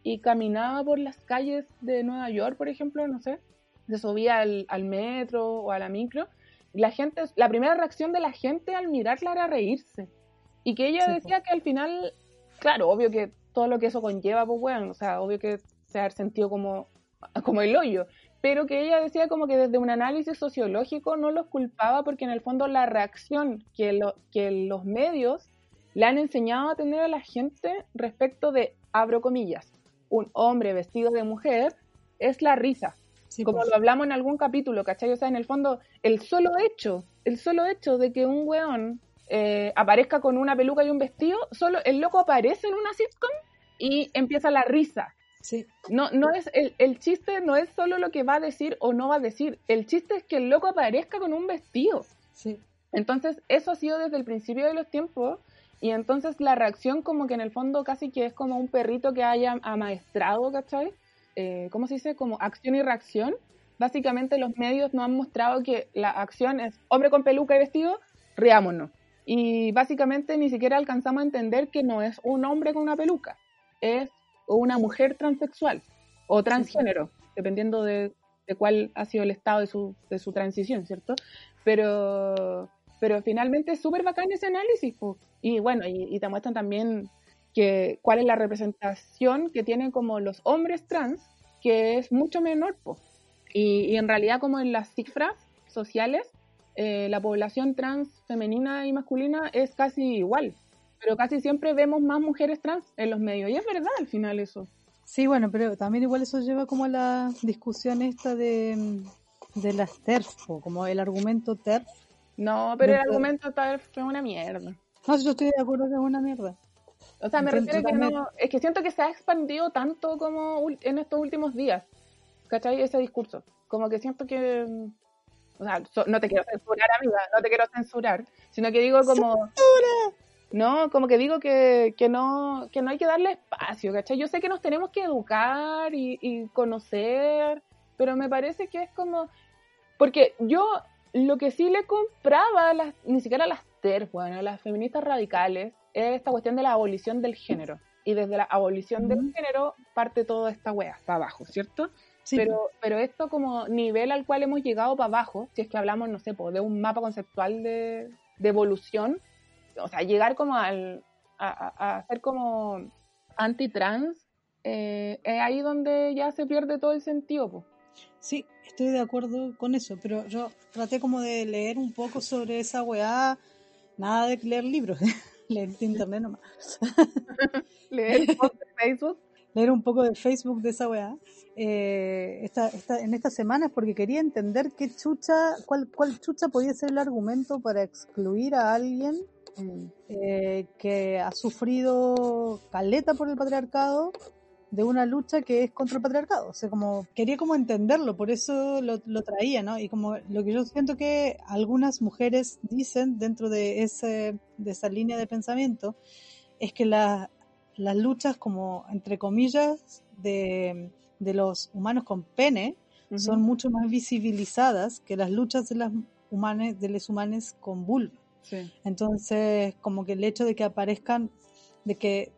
y caminaba por las calles de Nueva York por ejemplo no sé se subía al, al metro o a la micro la gente la primera reacción de la gente al mirarla era reírse. Y que ella Sí, decía que al final claro obvio que todo lo que eso conlleva pues bueno o sea obvio que se ha sentido como, como el hoyo, pero que ella decía como que desde un análisis sociológico no los culpaba porque en el fondo la reacción que, lo, que los medios le han enseñado a tener a la gente respecto de, abro comillas, un hombre vestido de mujer, es la risa. como pues. lo hablamos en algún capítulo, ¿cachai? O sea, en el fondo, el solo hecho, el solo hecho de que un weón eh, aparezca con una peluca y un vestido, solo el loco aparece en una sitcom y empieza la risa. Sí. No, no es, el, el chiste no es solo lo que va a decir o no va a decir, el chiste es que el loco aparezca con un vestido. Sí. Entonces, eso ha sido desde el principio de los tiempos y entonces la reacción como que en el fondo casi que es como un perrito que haya amaestrado, ¿cachai? Eh, ¿Cómo se dice? Como acción y reacción. Básicamente los medios nos han mostrado que la acción es hombre con peluca y vestido, riámonos. Y básicamente ni siquiera alcanzamos a entender que no es un hombre con una peluca, es una mujer transexual o transgénero, dependiendo de, de cuál ha sido el estado de su, de su transición, ¿cierto? Pero pero finalmente es súper bacán ese análisis. Y bueno, y, te muestran también que cuál es la representación que tienen como los hombres trans, que es mucho menor. Y, en realidad como en las cifras sociales, eh, la población trans femenina y masculina es casi igual. Pero casi siempre vemos más mujeres trans en los medios. Y es verdad al final eso. Sí, bueno, pero también igual eso lleva como a la discusión esta de, de las TERF, como el argumento TERF, no, pero el argumento tal fue una mierda. No, yo estoy de acuerdo que es una mierda. O sea, me refiero a que no. Es que siento que se ha expandido tanto como en estos últimos días. ¿Cachai? Ese discurso. Como que siento que. O sea, no te quiero censurar, amiga, no te quiero censurar. Sino que digo como. ¡Censura! No, como que digo que, que, no, que no hay que darle espacio, ¿cachai? Yo sé que nos tenemos que educar y, y conocer, pero me parece que es como. Porque yo lo que sí le compraba, las, ni siquiera a las TERF, bueno, a las feministas radicales, es esta cuestión de la abolición del género. Y desde la abolición del género parte toda esta wea, para abajo, ¿cierto? Sí. Pero, pero esto como nivel al cual hemos llegado para abajo, si es que hablamos, no sé, de un mapa conceptual de, evolución, o sea, llegar como al, a, a, ser como anti-trans, eh, es ahí donde ya se pierde todo el sentido, pues. Sí, estoy de acuerdo con eso, pero yo traté como de leer un poco sobre esa weá, nada de leer libros, leer internet nomás. leer poco de Facebook. Leer un poco de Facebook de esa weá. Eh, esta, esta, en estas semanas porque quería entender qué chucha, cuál, cuál chucha podía ser el argumento para excluir a alguien mm. eh, que ha sufrido caleta por el patriarcado de una lucha que es contra el patriarcado. O sea, como quería como entenderlo, por eso lo, traía, ¿no? Y como lo que yo siento que algunas mujeres dicen dentro de, ese, de esa línea de pensamiento es que las luchas como, entre comillas, de, de los humanos con pene son mucho más visibilizadas que las luchas de las humanes, de los humanos con vulva. Entonces, como que el hecho de que aparezcan, de que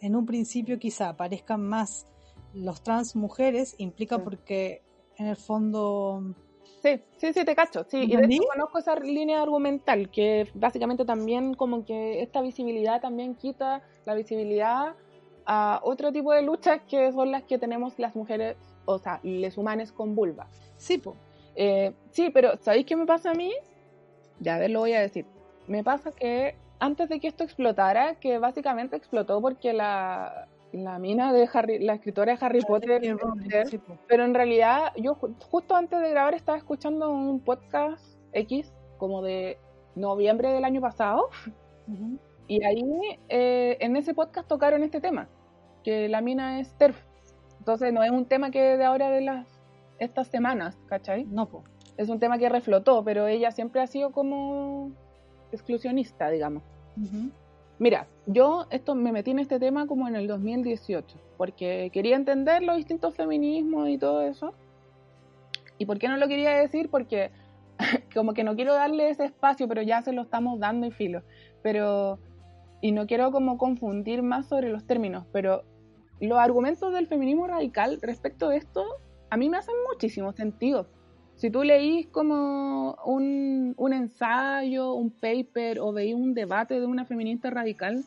en un principio quizá aparezcan más los trans mujeres, implica porque en el fondo... Sí, sí, sí, te cacho. Sí, y de hecho conozco esa línea argumental, que básicamente también como que esta visibilidad también quita la visibilidad a otro tipo de luchas que son las que tenemos las mujeres, o sea, les humanos con vulva. Sí, pues. sí, pero ¿sabéis qué me pasa a mí? Ya, a ver, lo voy a decir. Me pasa que antes de que esto explotara, que básicamente explotó porque la, la mina de Harry, la escritora de Harry Potter, pero en realidad yo justo antes de grabar estaba escuchando un podcast X como de noviembre del año pasado y ahí eh, en ese podcast tocaron este tema, que la mina es TERF. Entonces no es un tema que de ahora de las estas semanas, ¿cachai? No, po. Es un tema que reflotó, pero ella siempre ha sido como exclusionista, digamos. Mira, yo esto me metí en este tema como en el 2018, porque quería entender los distintos feminismos y todo eso. ¿Y por qué no lo quería decir? Porque como que no quiero darle ese espacio, pero ya se lo estamos dando y filo. Pero, y no quiero como confundir más sobre los términos, pero los argumentos del feminismo radical respecto de esto a mí me hacen muchísimo sentido si tú leís como un, ensayo, un paper o veís un debate de una feminista radical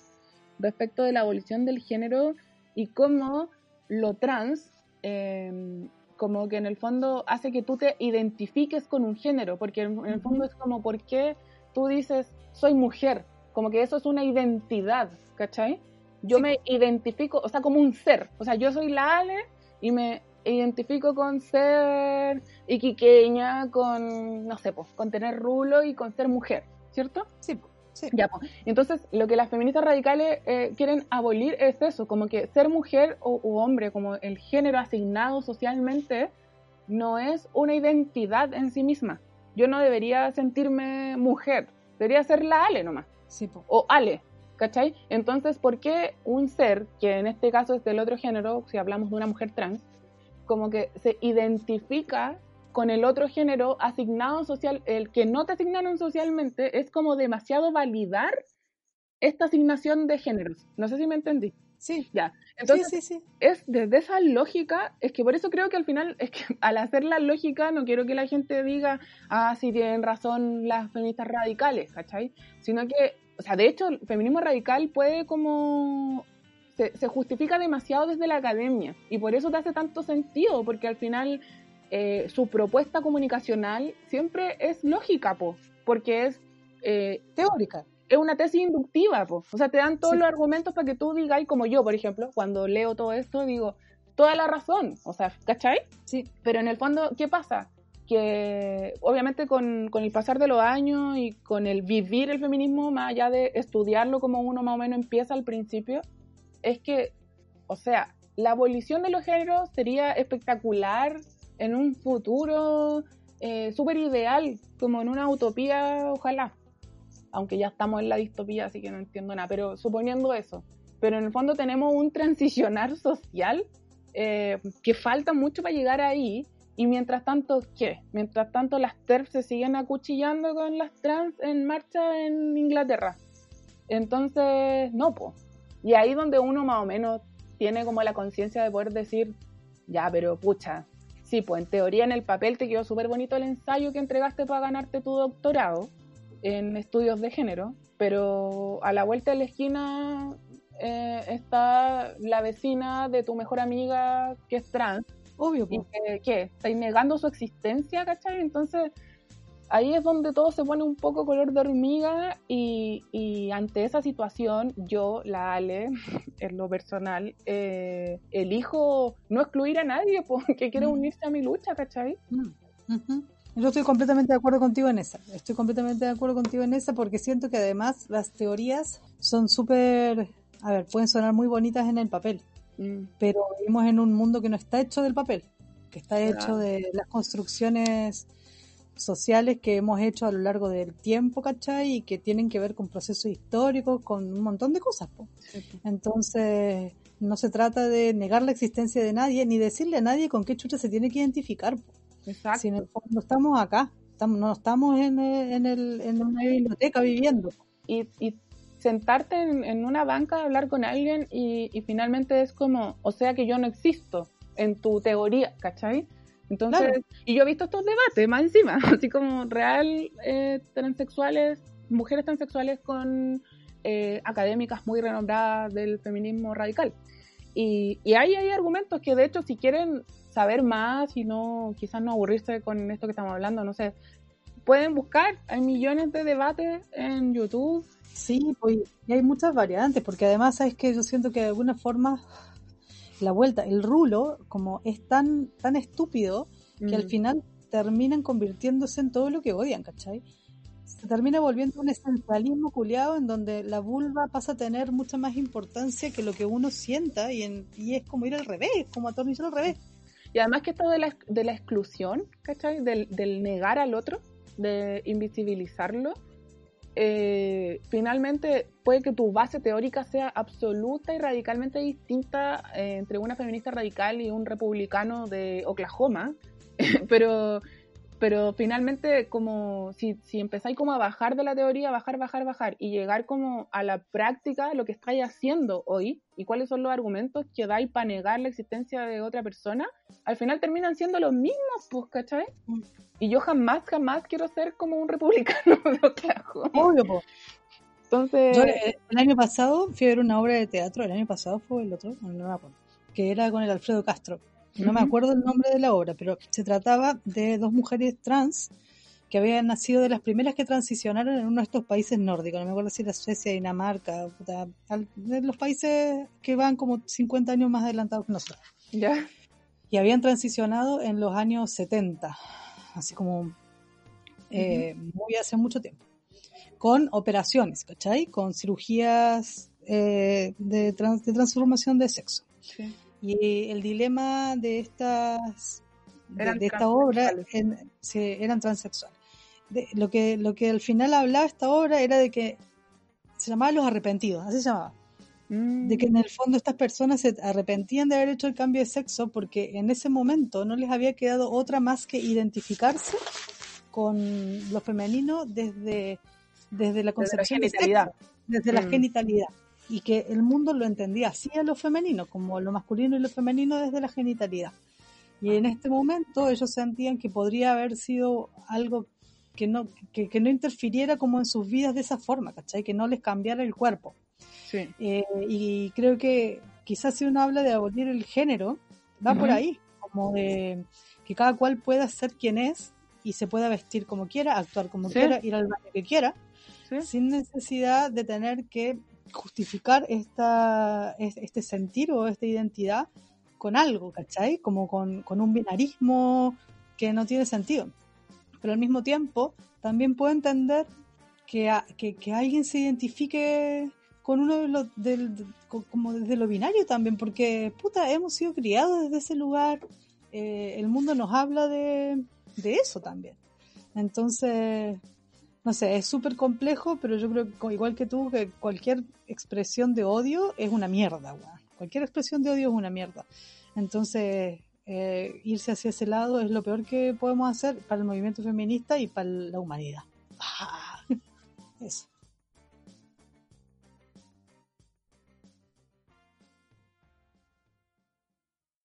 respecto de la abolición del género y cómo lo trans em, como que en el fondo hace que tú te identifiques con un género, porque en, el fondo es como, ¿por qué tú dices, soy mujer? Como que eso es una identidad, ¿cachai? Yo me identifico, o sea, como un ser. O sea, yo soy la Ale y me identifico con ser iquiqueña, con, no sé, pues, con tener rulo y con ser mujer, ¿cierto? Sí. Sí. Ya, pues. Entonces, lo que las feministas radicales eh, quieren abolir es eso, como que ser mujer o u hombre, como el género asignado socialmente, no es una identidad en sí misma. Yo no debería sentirme mujer, debería ser la Ale nomás. Sí, po. O Ale, ¿cachai? Entonces, ¿por qué un ser, que en este caso es del otro género, si hablamos de una mujer trans, como que se identifica con el otro género asignado social, el que no te asignaron socialmente, es como demasiado validar esta asignación de géneros. No sé si me entendí. Sí. Ya. Entonces, sí, sí, sí. es desde esa lógica, es que por eso creo que al final, es que al hacer la lógica, no quiero que la gente diga, ah, sí tienen razón las feministas radicales, ¿cachai? Sino que, o sea, de hecho, el feminismo radical puede como se, se, justifica demasiado desde la academia y por eso te hace tanto sentido, porque al final eh, su propuesta comunicacional siempre es lógica, po, porque es eh, teórica. Es una tesis inductiva, po. o sea, te dan todos sí. los argumentos para que tú digas, como yo, por ejemplo, cuando leo todo esto, digo, toda la razón, o sea, ¿cachai? Sí. Pero en el fondo, ¿qué pasa? Que obviamente con, con el pasar de los años y con el vivir el feminismo, más allá de estudiarlo como uno más o menos empieza al principio, es que, o sea, la abolición de los géneros sería espectacular en un futuro eh, súper ideal, como en una utopía, ojalá. Aunque ya estamos en la distopía, así que no entiendo nada, pero suponiendo eso. Pero en el fondo tenemos un transicionar social eh, que falta mucho para llegar ahí. Y mientras tanto, ¿qué? Mientras tanto, las TERF se siguen acuchillando con las trans en marcha en Inglaterra. Entonces, no, pues. Y ahí donde uno más o menos tiene como la conciencia de poder decir, ya, pero pucha, sí, pues en teoría en el papel te quedó súper bonito el ensayo que entregaste para ganarte tu doctorado en estudios de género, pero a la vuelta de la esquina eh, está la vecina de tu mejor amiga que es trans. Obvio, ¿Y que, qué? ¿Estáis negando su existencia, cachai? Entonces ahí es donde todo se pone un poco color de hormiga y, y ante esa situación yo, la Ale, en lo personal, eh, elijo no excluir a nadie porque quiere unirse a mi lucha, ¿cachai? Mm. Uh -huh. Yo estoy completamente de acuerdo contigo en esa. Estoy completamente de acuerdo contigo en esa porque siento que además las teorías son súper, a ver, pueden sonar muy bonitas en el papel, mm. pero vivimos en un mundo que no está hecho del papel, que está hecho de las construcciones sociales que hemos hecho a lo largo del tiempo, ¿cachai? Y que tienen que ver con procesos históricos, con un montón de cosas. Po. Entonces, no se trata de negar la existencia de nadie, ni decirle a nadie con qué chucha se tiene que identificar. Po. Exacto. Si en el fondo estamos acá, estamos, no estamos en, en, el, en una biblioteca viviendo. Y, y sentarte en, en, una banca a hablar con alguien y, y finalmente es como, o sea que yo no existo en tu teoría, ¿cachai? Entonces, claro. y yo he visto estos debates más encima, así como real eh, transexuales, mujeres transexuales con eh, académicas muy renombradas del feminismo radical. Y, y ahí hay argumentos que de hecho si quieren saber más y no quizás no aburrirse con esto que estamos hablando, no sé, pueden buscar, hay millones de debates en YouTube. Sí, pues, y hay muchas variantes, porque además sabes que yo siento que de alguna forma la vuelta, el rulo, como es tan, tan estúpido que mm. al final terminan convirtiéndose en todo lo que odian, ¿cachai? Se termina volviendo un esencialismo culiado en donde la vulva pasa a tener mucha más importancia que lo que uno sienta y, en, y es como ir al revés, como atornillar al revés. Y además que esto de la, de la exclusión, ¿cachai? Del, del negar al otro, de invisibilizarlo, eh, finalmente puede que tu base teórica sea absoluta y radicalmente distinta eh, entre una feminista radical y un republicano de Oklahoma, pero, pero finalmente como si, si empezáis como a bajar de la teoría, bajar, bajar, bajar y llegar como a la práctica, lo que estáis haciendo hoy y cuáles son los argumentos que dais para negar la existencia de otra persona, al final terminan siendo los mismos, pues, ¿cachai? Y yo jamás, jamás quiero ser como un republicano de Oklahoma. Obvio. Entonces... Yo, el año pasado fui a ver una obra de teatro, el año pasado fue el otro, no me acuerdo, que era con el Alfredo Castro. No me acuerdo el nombre de la obra, pero se trataba de dos mujeres trans que habían nacido de las primeras que transicionaron en uno de estos países nórdicos, no me acuerdo si era Suecia, Dinamarca, de los países que van como 50 años más adelantados que nosotros. ¿Ya? Y habían transicionado en los años 70, así como eh, muy hace mucho tiempo, con operaciones, ¿cachai? Con cirugías eh, de, de, transformación de sexo. Y el dilema de estas de, esta obra eran transexuales lo, que, lo que al final hablaba esta obra era de que se llamaba Los Arrepentidos, así se llamaba. De que en el fondo estas personas se arrepentían de haber hecho el cambio de sexo porque en ese momento no les había quedado otra más que identificarse con lo femenino desde, desde la concepción desde la genitalidad. desde la mm. genitalidad. Y que el mundo lo entendía así a lo femenino, como lo masculino y lo femenino desde la genitalidad. Y en este momento ellos sentían que podría haber sido algo que no, que, no interfiriera como en sus vidas de esa forma, ¿cachai? Que no les cambiara el cuerpo. Sí. Eh, y creo que quizás si uno habla de abolir el género, va por ahí, como de que cada cual pueda ser quien es y se pueda vestir como quiera, actuar como quiera, ir al baño que quiera, sin necesidad de tener que justificar esta, este sentir o esta identidad con algo, ¿cachai? Como con, con un binarismo que no tiene sentido pero al mismo tiempo también puedo entender que, que, alguien se identifique con uno de los, del, como desde lo binario también, porque puta, hemos sido criados desde ese lugar, eh, el mundo nos habla de, de eso también. Entonces, no sé, es súper complejo, pero yo creo que igual que tú, que cualquier expresión de odio es una mierda, weón. Cualquier expresión de odio es una mierda. Entonces, eh, irse hacia ese lado es lo peor que podemos hacer para el movimiento feminista y para la humanidad. Eso.